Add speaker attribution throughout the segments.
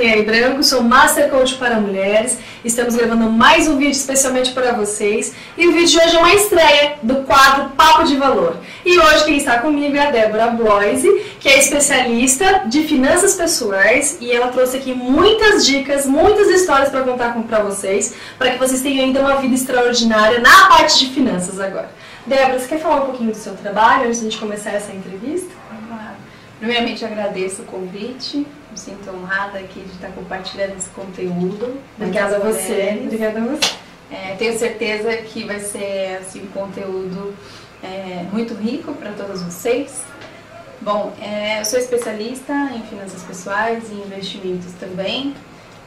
Speaker 1: Daniele Branco, sou Master Coach para Mulheres. Estamos gravando mais um vídeo especialmente para vocês. E o vídeo de hoje é uma estreia do quadro Papo de Valor. E hoje quem está comigo é a Débora Bloise, que é especialista de finanças pessoais. E ela trouxe aqui muitas dicas, muitas histórias para contar para vocês, para que vocês tenham ainda uma vida extraordinária na parte de finanças agora. Débora, você quer falar um pouquinho do seu trabalho antes de a gente começar essa entrevista?
Speaker 2: Primeiramente, agradeço o convite. Me sinto honrada aqui de estar compartilhando esse conteúdo.
Speaker 1: Obrigada a você. Obrigada a você.
Speaker 2: É, tenho certeza que vai ser assim, um conteúdo é, muito rico para todos vocês. Bom, é, eu sou especialista em finanças pessoais e investimentos também.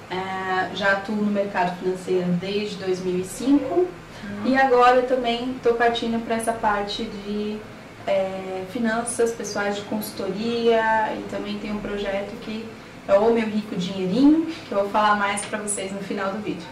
Speaker 2: É, já atuo no mercado financeiro desde 2005 uhum. e agora também estou partindo para essa parte de é, finanças pessoais de consultoria e também tem um projeto que é o Meu Rico Dinheirinho, que eu vou falar mais para vocês no final do vídeo.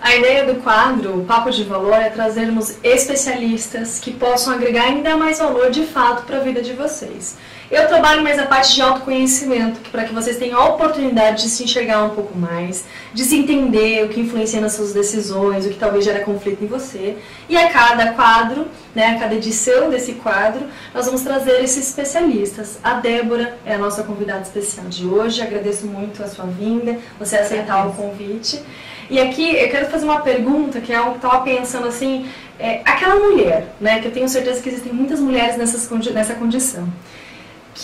Speaker 1: A ideia do quadro Papo de Valor é trazermos especialistas que possam agregar ainda mais valor de fato para a vida de vocês. Eu trabalho mais a parte de autoconhecimento, para que vocês tenham a oportunidade de se enxergar um pouco mais, de se entender o que influencia nas suas decisões, o que talvez gera conflito em você. E a cada quadro, né, a cada edição desse quadro, nós vamos trazer esses especialistas. A Débora é a nossa convidada especial de hoje. Agradeço muito a sua vinda, você aceitar o convite. E aqui eu quero fazer uma pergunta que é eu estava pensando assim, é, aquela mulher, né, que eu tenho certeza que existem muitas mulheres nessas, nessa condição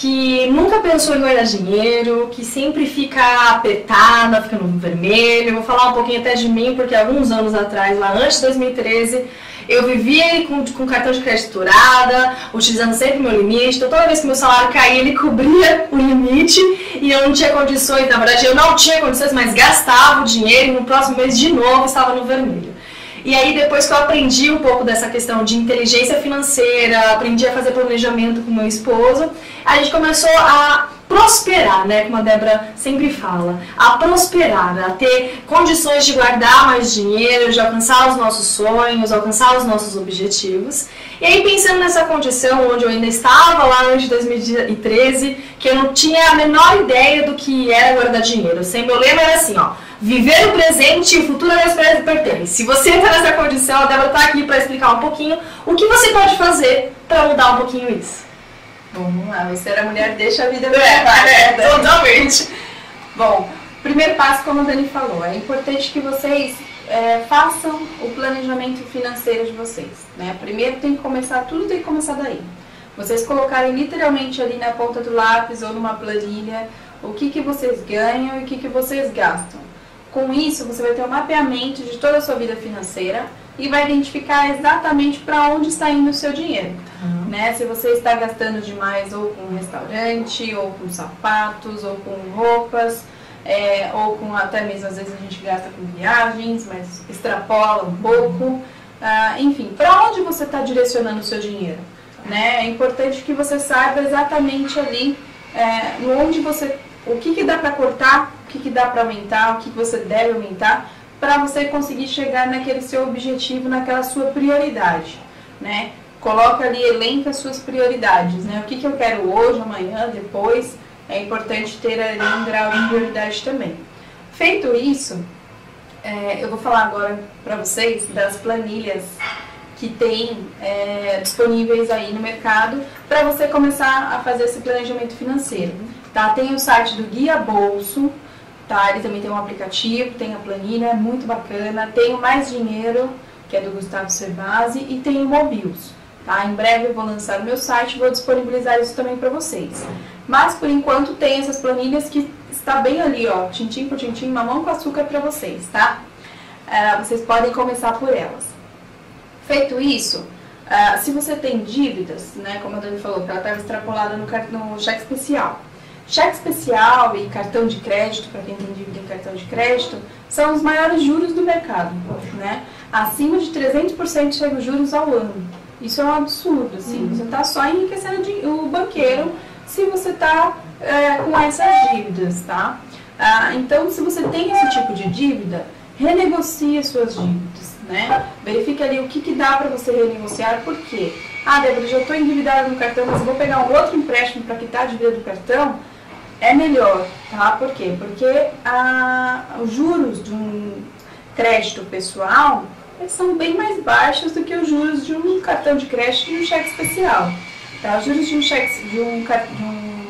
Speaker 1: que nunca pensou em ganhar dinheiro, que sempre fica apertada, fica no vermelho. Vou falar um pouquinho até de mim, porque alguns anos atrás, lá antes de 2013, eu vivia com, com cartão de crédito estourada, utilizando sempre meu limite. Então, toda vez que meu salário caía, ele cobria o limite e eu não tinha condições. Na verdade, eu não tinha condições, mas gastava o dinheiro e no próximo mês, de novo, estava no vermelho. E aí, depois que eu aprendi um pouco dessa questão de inteligência financeira, aprendi a fazer planejamento com meu esposo, a gente começou a prosperar, né, como a Débora sempre fala, a prosperar, a ter condições de guardar mais dinheiro, de alcançar os nossos sonhos, alcançar os nossos objetivos. E aí pensando nessa condição onde eu ainda estava lá antes de 2013, que eu não tinha a menor ideia do que era guardar dinheiro. Meu lema era assim, ó, Viver o presente e o futuro a Deus pertence. Se você está nessa condição, a Débora está aqui para explicar um pouquinho o que você pode fazer para mudar um pouquinho isso.
Speaker 2: Bom, vamos lá. Você era mulher, deixa a vida
Speaker 1: levar. É, é, totalmente.
Speaker 2: Bom, primeiro passo, como a Dani falou, é importante que vocês é, façam o planejamento financeiro de vocês. Né? Primeiro tem que começar, tudo tem que começar daí. Vocês colocarem literalmente ali na ponta do lápis ou numa planilha o que, que vocês ganham e o que, que vocês gastam. Com isso, você vai ter um mapeamento de toda a sua vida financeira e vai identificar exatamente para onde está indo o seu dinheiro. Uhum. Né? Se você está gastando demais ou com restaurante, ou com sapatos, ou com roupas, é, ou com até mesmo às vezes a gente gasta com viagens, mas extrapola um pouco. Ah, enfim, para onde você está direcionando o seu dinheiro? Né? É importante que você saiba exatamente ali é, onde você, o que, que dá para cortar que, que dá para aumentar, o que você deve aumentar, para você conseguir chegar naquele seu objetivo, naquela sua prioridade, né? Coloca ali, elenca as suas prioridades, né? O que, que eu quero hoje, amanhã, depois, é importante ter ali um grau de prioridade também. Feito isso, é, eu vou falar agora para vocês das planilhas que tem é, disponíveis aí no mercado para você começar a fazer esse planejamento financeiro. Tá? Tem o site do Guia Bolso, tá? Ele também tem um aplicativo, tem a planilha, é muito bacana. Tem o Mais Dinheiro, que é do Gustavo Cervasi, e tem o Mobius, tá? Em breve eu vou lançar o meu site, vou disponibilizar isso também para vocês. Mas por enquanto tem essas planilhas que está bem ali, ó, tintim por tintim, mamão com açúcar para vocês, tá? Uh, vocês podem começar por elas. Feito isso, uh, se você tem dívidas, né, como a Dani falou, que ela estava extrapolada no, no cheque especial, Cheque especial e cartão de crédito, para quem tem dívida em cartão de crédito, são os maiores juros do mercado, né? Acima de 300% chega os juros ao ano. Isso é um absurdo, assim. Uhum. Você está só enriquecendo o banqueiro se você está é, com essas dívidas, tá? Ah, então, se você tem esse tipo de dívida, renegocie as suas dívidas, né? Verifique ali o que, que dá para você renegociar, por quê? Ah, Débora, já estou endividada no cartão, mas eu vou pegar um outro empréstimo para quitar a dívida do cartão é melhor, tá? Por quê? Porque a, os juros de um crédito pessoal eles são bem mais baixos do que os juros de um cartão de crédito e um cheque especial. Tá? Os juros de um, cheque, de um, de um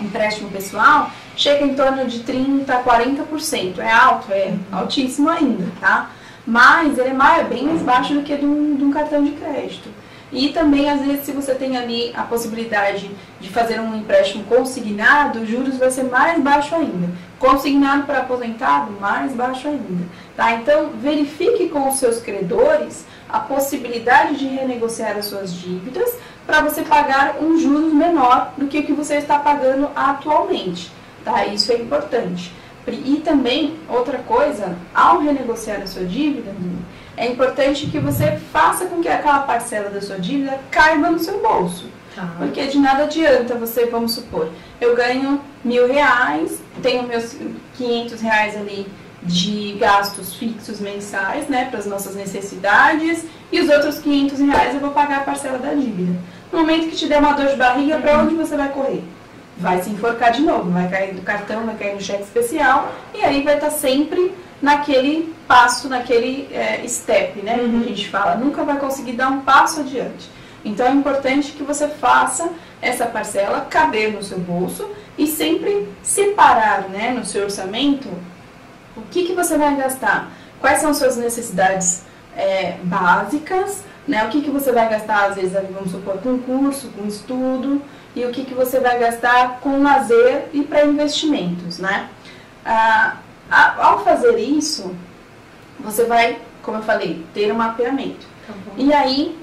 Speaker 2: empréstimo pessoal chega em torno de 30% a 40%. É alto, é altíssimo ainda, tá? Mas ele é mais, bem mais baixo do que de um, de um cartão de crédito. E também, às vezes, se você tem ali a possibilidade de fazer um empréstimo consignado, os juros vai ser mais baixo ainda. Consignado para aposentado, mais baixo ainda. Tá? Então, verifique com os seus credores a possibilidade de renegociar as suas dívidas para você pagar um juros menor do que o que você está pagando atualmente. Tá? Isso é importante. E também, outra coisa, ao renegociar a sua dívida, é importante que você faça com que aquela parcela da sua dívida caiba no seu bolso. Tá. Porque de nada adianta você, vamos supor, eu ganho mil reais, tenho meus 500 reais ali de gastos fixos mensais, né, para as nossas necessidades, e os outros 500 reais eu vou pagar a parcela da dívida. No momento que te der uma dor de barriga, para onde você vai correr? Vai se enforcar de novo, vai cair do cartão, vai cair no cheque especial, e aí vai estar tá sempre naquele passo, naquele é, step, né? Uhum. Que a gente fala, nunca vai conseguir dar um passo adiante. Então é importante que você faça essa parcela caber no seu bolso e sempre separar, né, no seu orçamento, o que, que você vai gastar, quais são suas necessidades é, básicas, né, o que, que você vai gastar, às vezes, vamos supor, com curso, com estudo, e o que, que você vai gastar com lazer e para investimentos, né? Ah, ao fazer isso, você vai, como eu falei, ter um mapeamento. Tá e aí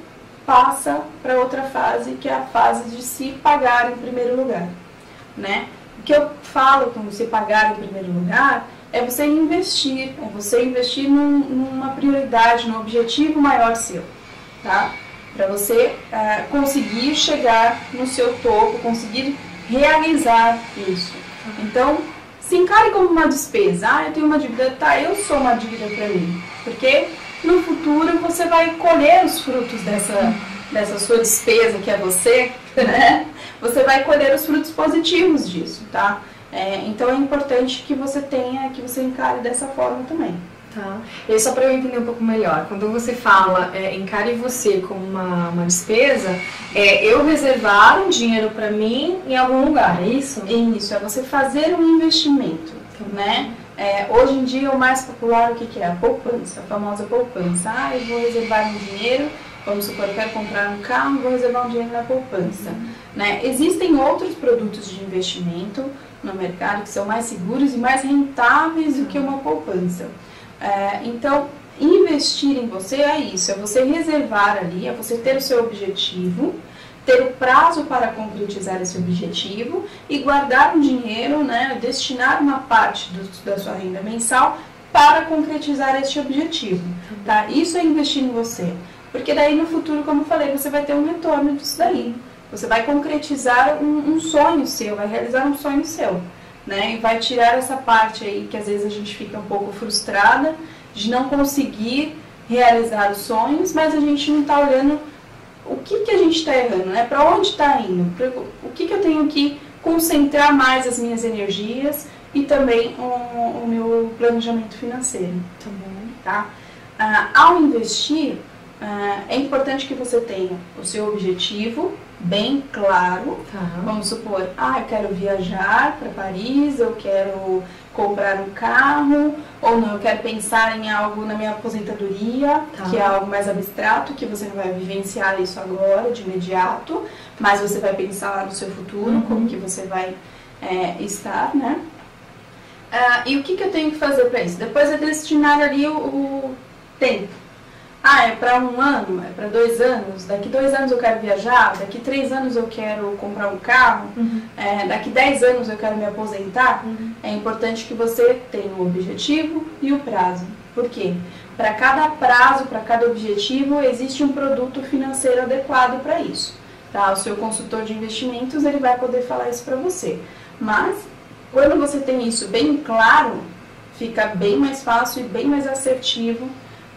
Speaker 2: passa para outra fase, que é a fase de se pagar em primeiro lugar. Né? O que eu falo com se pagar em primeiro lugar é você investir, é você investir num, numa prioridade, num objetivo maior seu, tá? Para você uh, conseguir chegar no seu topo, conseguir realizar isso. Tá então, se encare como uma despesa. Ah, eu tenho uma dívida. Tá, eu sou uma dívida para mim. Porque no futuro você vai colher os frutos dessa, dessa sua despesa que é você, né? Você vai colher os frutos positivos disso, tá? É, então é importante que você tenha, que você encare dessa forma também.
Speaker 1: Tá. E aí, só para eu entender um pouco melhor, quando você fala é, encare você como uma, uma despesa, é eu reservar um dinheiro para mim em algum lugar, é isso?
Speaker 2: Isso, é você fazer um investimento, né? É, hoje em dia o mais popular o que, que é? A poupança, a famosa poupança. Ah, eu vou reservar um dinheiro, vamos supor, eu quero comprar um carro, vou reservar um dinheiro na poupança. Uhum. Né? Existem outros produtos de investimento no mercado que são mais seguros e mais rentáveis do que uma poupança. É, então, investir em você é isso, é você reservar ali, é você ter o seu objetivo, ter o prazo para concretizar esse objetivo e guardar um dinheiro, né, destinar uma parte do, da sua renda mensal para concretizar este objetivo, tá? Isso é investir em você, porque daí no futuro, como eu falei, você vai ter um retorno disso daí. Você vai concretizar um, um sonho seu, vai realizar um sonho seu né? E vai tirar essa parte aí que às vezes a gente fica um pouco frustrada de não conseguir realizar os sonhos, mas a gente não está olhando o que, que a gente está errando, né? Para onde está indo? O que, que eu tenho que concentrar mais as minhas energias e também o, o meu planejamento financeiro.
Speaker 1: Tá bom.
Speaker 2: Tá? Ah, ao investir, ah, é importante que você tenha o seu objetivo, bem claro. Tá. Vamos supor, ah, eu quero viajar para Paris, eu quero comprar um carro, ou não, eu quero pensar em algo na minha aposentadoria, tá. que é algo mais abstrato, que você não vai vivenciar isso agora, de imediato, mas você vai pensar lá no seu futuro, uhum. como que você vai é, estar, né? Ah, e o que, que eu tenho que fazer para isso? Depois é destinar ali o, o tempo ah, é para um ano, é para dois anos, daqui dois anos eu quero viajar, daqui três anos eu quero comprar um carro, uhum. é, daqui dez anos eu quero me aposentar, uhum. é importante que você tenha o objetivo e o prazo. Por quê? Para cada prazo, para cada objetivo, existe um produto financeiro adequado para isso. Tá? O seu consultor de investimentos ele vai poder falar isso para você. Mas, quando você tem isso bem claro, fica bem mais fácil e bem mais assertivo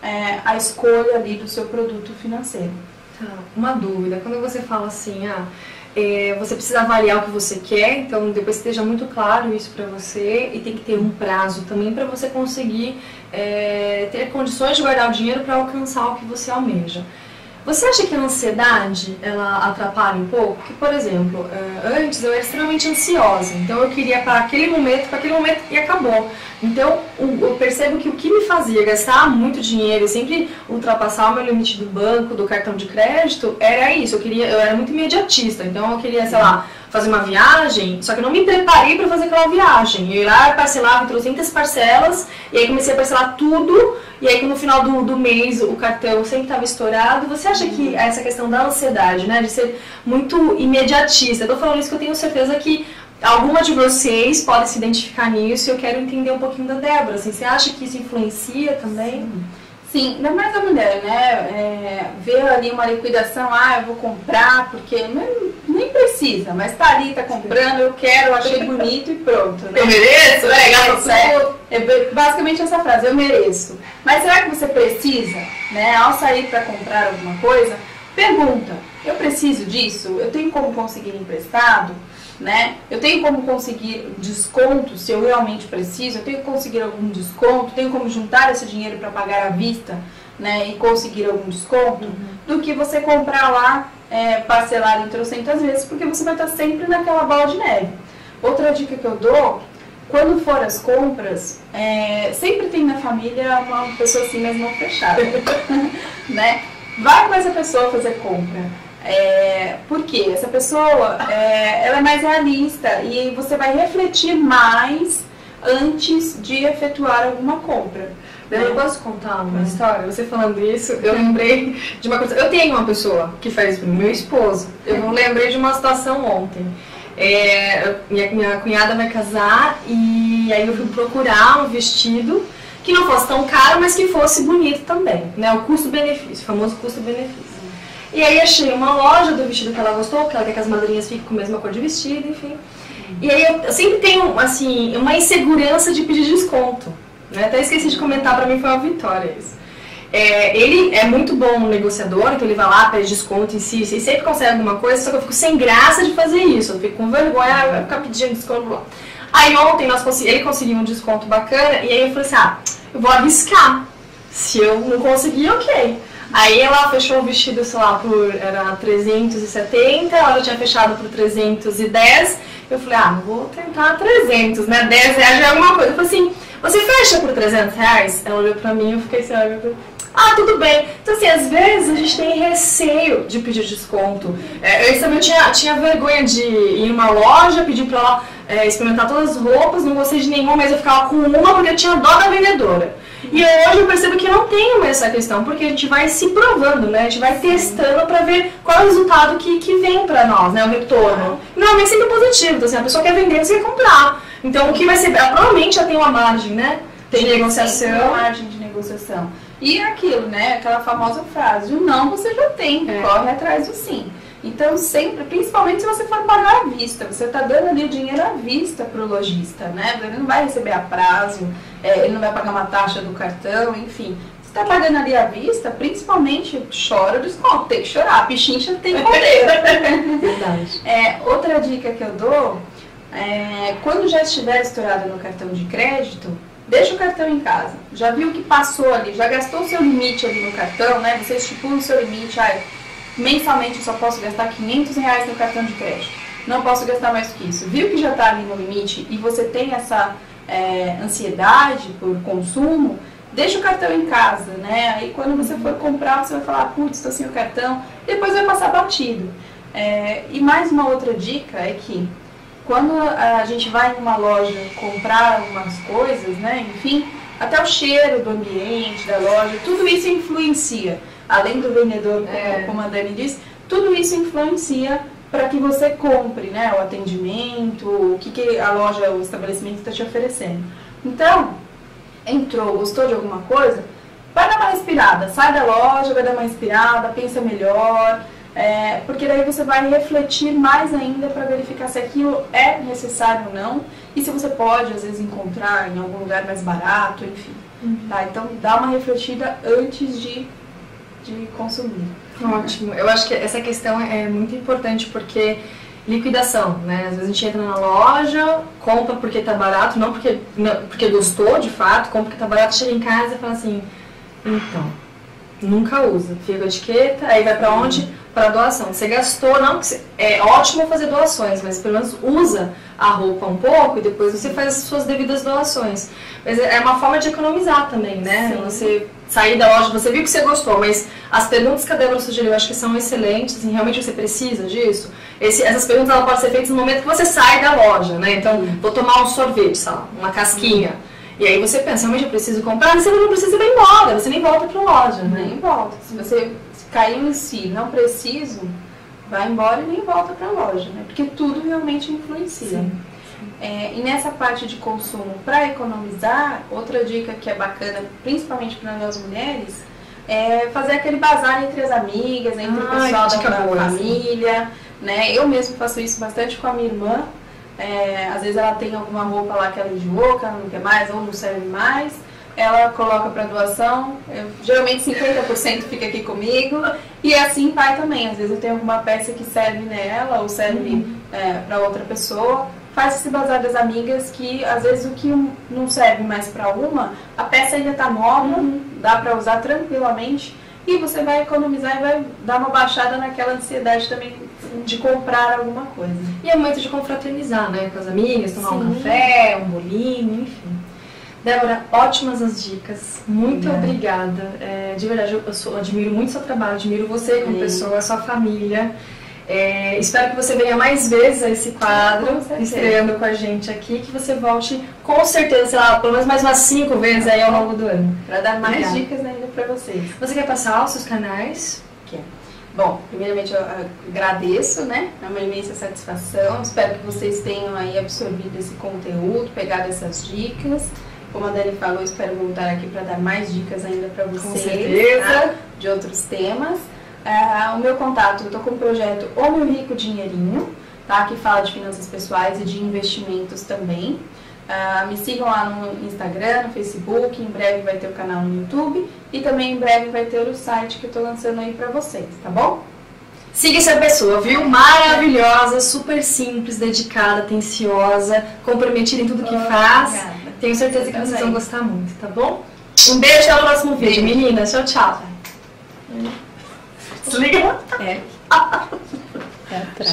Speaker 2: é, a escolha ali do seu produto financeiro.
Speaker 1: Tá, uma dúvida. Quando você fala assim, ah, é, você precisa avaliar o que você quer, então depois esteja muito claro isso para você e tem que ter um prazo também para você conseguir é, ter condições de guardar o dinheiro para alcançar o que você almeja. Você acha que a ansiedade ela atrapalha um pouco? Por exemplo, eh, antes eu era extremamente ansiosa, então eu queria para aquele momento, para aquele momento e acabou. Então eu percebo que o que me fazia gastar muito dinheiro e sempre ultrapassar o meu limite do banco, do cartão de crédito, era isso. Eu queria, eu era muito imediatista, então eu queria, sei lá, fazer uma viagem, só que eu não me preparei para fazer aquela viagem. Eu ia lá, parcelava em 300 parcelas, e aí comecei a parcelar tudo, e aí no final do, do mês o cartão sempre estava estourado. Você acha que essa questão da ansiedade, né, de ser muito imediatista, eu tô falando isso que eu tenho certeza que alguma de vocês pode se identificar nisso e eu quero entender um pouquinho da Débora. Assim, você acha que isso influencia também?
Speaker 2: Sim. Sim, ainda mais a mulher, né? É, ver ali uma liquidação, ah, eu vou comprar, porque nem, nem precisa, mas tá ali, tá comprando, eu quero, eu achei bonito e pronto. Né?
Speaker 1: Eu mereço? É,
Speaker 2: é, é, basicamente essa frase, eu mereço. Mas será que você precisa, né? Ao sair para comprar alguma coisa, pergunta, eu preciso disso? Eu tenho como conseguir emprestado? Né? Eu tenho como conseguir desconto se eu realmente preciso, eu tenho que conseguir algum desconto, tenho como juntar esse dinheiro para pagar à vista, né? E conseguir algum desconto, uhum. do que você comprar lá é, parcelado em trocentas vezes, porque você vai estar sempre naquela bola de neve. Outra dica que eu dou, quando for as compras, é, sempre tem na família uma pessoa assim mais mão fechada, né? Vai com essa pessoa fazer compra é, porque essa pessoa é, ela é mais realista e você vai refletir mais antes de efetuar alguma compra.
Speaker 1: Eu posso contar uma história? Você falando isso, eu lembrei de uma coisa. Eu tenho uma pessoa que faz meu esposo. Eu não lembrei de uma situação ontem. É, minha, minha cunhada vai casar e aí eu fui procurar um vestido que não fosse tão caro, mas que fosse bonito também, né? O custo-benefício, o famoso custo-benefício. E aí achei uma loja do vestido que ela gostou, que ela quer que as madrinhas fiquem com a mesma cor de vestido, enfim. E aí eu sempre tenho, assim, uma insegurança de pedir desconto. Né? Até esqueci de comentar, pra mim foi uma vitória isso. É, ele é muito bom negociador, então ele vai lá, pede desconto, insiste, e sempre consegue alguma coisa, só que eu fico sem graça de fazer isso, eu fico com vergonha, vai ficar pedindo desconto lá. Aí ontem nós consegui, ele conseguiu um desconto bacana, e aí eu falei assim, ah, eu vou arriscar. Se eu não conseguir, ok. Aí ela fechou o vestido, sei lá, por era 370, ela já tinha fechado por 310. Eu falei, ah, vou tentar 300, né? 10 reais já é alguma coisa. Eu falei assim, você fecha por 300 reais? Ela olhou pra mim eu fiquei assim, ah, tudo bem. Então, assim, às vezes a gente tem receio de pedir desconto. É, eu também tinha, tinha vergonha de ir em uma loja, pedir pra ela é, experimentar todas as roupas, não gostei de nenhuma, mas eu ficava com uma porque eu tinha dó da vendedora. E hoje eu percebo que não tem mais essa questão, porque a gente vai se provando, né? A gente vai testando para ver qual é o resultado que, que vem para nós, né? O retorno. Normalmente sempre positivo, então assim, a pessoa quer vender, você quer comprar. Então o que vai ser, provavelmente já tem uma margem, né?
Speaker 2: Tem de negociação. Tem uma margem de negociação. E aquilo, né? Aquela famosa frase, o não você já tem, é. corre atrás do sim. Então, sempre, principalmente se você for pagar à vista, você está dando ali o dinheiro à vista para o lojista, né? Ele não vai receber a prazo, é, ele não vai pagar uma taxa do cartão, enfim. Você está pagando ali à vista, principalmente chora o desconto, tem que chorar, a pichincha tem poder. Verdade. É, outra dica que eu dou, é, quando já estiver estourado no cartão de crédito, deixa o cartão em casa. Já viu que passou ali, já gastou o seu limite ali no cartão, né? Você estipula o seu limite, ai, mensalmente eu só posso gastar 500 reais no cartão de crédito. Não posso gastar mais do que isso. Viu que já está ali no limite e você tem essa é, ansiedade por consumo, deixa o cartão em casa, né? Aí quando você for comprar, você vai falar, putz, estou sem o cartão, depois vai passar batido. É, e mais uma outra dica é que quando a gente vai em uma loja comprar algumas coisas, né? Enfim, até o cheiro do ambiente, da loja, tudo isso influencia além do vendedor, é. como a Dani disse, tudo isso influencia para que você compre, né? O atendimento, o que, que a loja, o estabelecimento está te oferecendo. Então, entrou, gostou de alguma coisa, vai dar uma respirada, sai da loja, vai dar uma respirada, pensa melhor, é, porque daí você vai refletir mais ainda para verificar se aquilo é necessário ou não e se você pode, às vezes, encontrar em algum lugar mais barato, enfim. Uhum. Tá? Então, dá uma refletida antes de de consumir.
Speaker 1: Ótimo. Eu acho que essa questão é muito importante porque liquidação, né? Às vezes a gente entra na loja, compra porque tá barato, não porque, não, porque gostou de fato, compra porque tá barato, chega em casa e fala assim, então, nunca usa, fica a etiqueta, aí vai para onde? Para doação. Você gastou, não, é ótimo fazer doações, mas pelo menos usa a roupa um pouco e depois você faz as suas devidas doações. Mas é uma forma de economizar também, né? Sim. Você sair da loja, você viu que você gostou, mas as perguntas que a Débora sugeriu eu acho que são excelentes, assim, realmente você precisa disso. Esse, essas perguntas podem ser feitas no momento que você sai da loja, né? Então, vou tomar um sorvete, sei lá, uma casquinha. E aí você pensa, realmente eu preciso comprar, mas você não precisa ir embora, você nem volta para a loja, né?
Speaker 2: Nem volta. Se você caiu em si, não preciso, vai embora e nem volta para a loja, né? Porque tudo realmente influencia. É, e nessa parte de consumo, para economizar, outra dica que é bacana, principalmente para nós mulheres, é fazer aquele bazar entre as amigas, entre o pessoal da boa, família. Né? Eu mesmo faço isso bastante com a minha irmã. É, às vezes ela tem alguma roupa lá que ela enjoou, que ela não quer mais ou não serve mais ela coloca para doação, eu, geralmente 50% fica aqui comigo, e assim vai também. Às vezes eu tenho alguma peça que serve nela ou serve uhum. é, para outra pessoa. Faz esse bazar das amigas que às vezes o que não serve mais para uma, a peça ainda está nova, uhum. dá para usar tranquilamente e você vai economizar e vai dar uma baixada naquela ansiedade também de comprar alguma coisa.
Speaker 1: E é muito de confraternizar, né? Com as amigas, tomar Sim. um café, um bolinho, enfim. Débora, ótimas as dicas. Muito obrigada. obrigada. É, de verdade, eu, sou, admiro muito seu trabalho, admiro você como pessoa, sua família. É, espero que você venha mais vezes a esse quadro, com estreando com a gente aqui, que você volte com certeza, sei lá, pelo menos mais umas cinco vezes aí ao longo do ano.
Speaker 2: Para dar mais Obrigada. dicas ainda para vocês.
Speaker 1: Você quer passar os seus canais?
Speaker 2: Quer. Bom, primeiramente eu agradeço, né? É uma imensa satisfação. Espero que vocês tenham aí absorvido esse conteúdo, pegado essas dicas. Como a Dani falou, espero voltar aqui para dar mais dicas ainda para vocês. Com
Speaker 1: certeza. Tá?
Speaker 2: De outros temas. Uh, o meu contato, eu estou com o projeto O Meu Rico Dinheirinho, tá? que fala de finanças pessoais e de investimentos também. Uh, me sigam lá no Instagram, no Facebook, em breve vai ter o canal no YouTube e também em breve vai ter o site que eu estou lançando aí para vocês, tá bom?
Speaker 1: Siga essa pessoa, viu? Maravilhosa, super simples, dedicada, atenciosa, comprometida em tudo que oh, faz. Obrigada. Tenho certeza que vocês vão gostar muito, tá bom? Um beijo até o próximo vídeo, meninas. Tchau, tchau. Desliga. É. é atrás.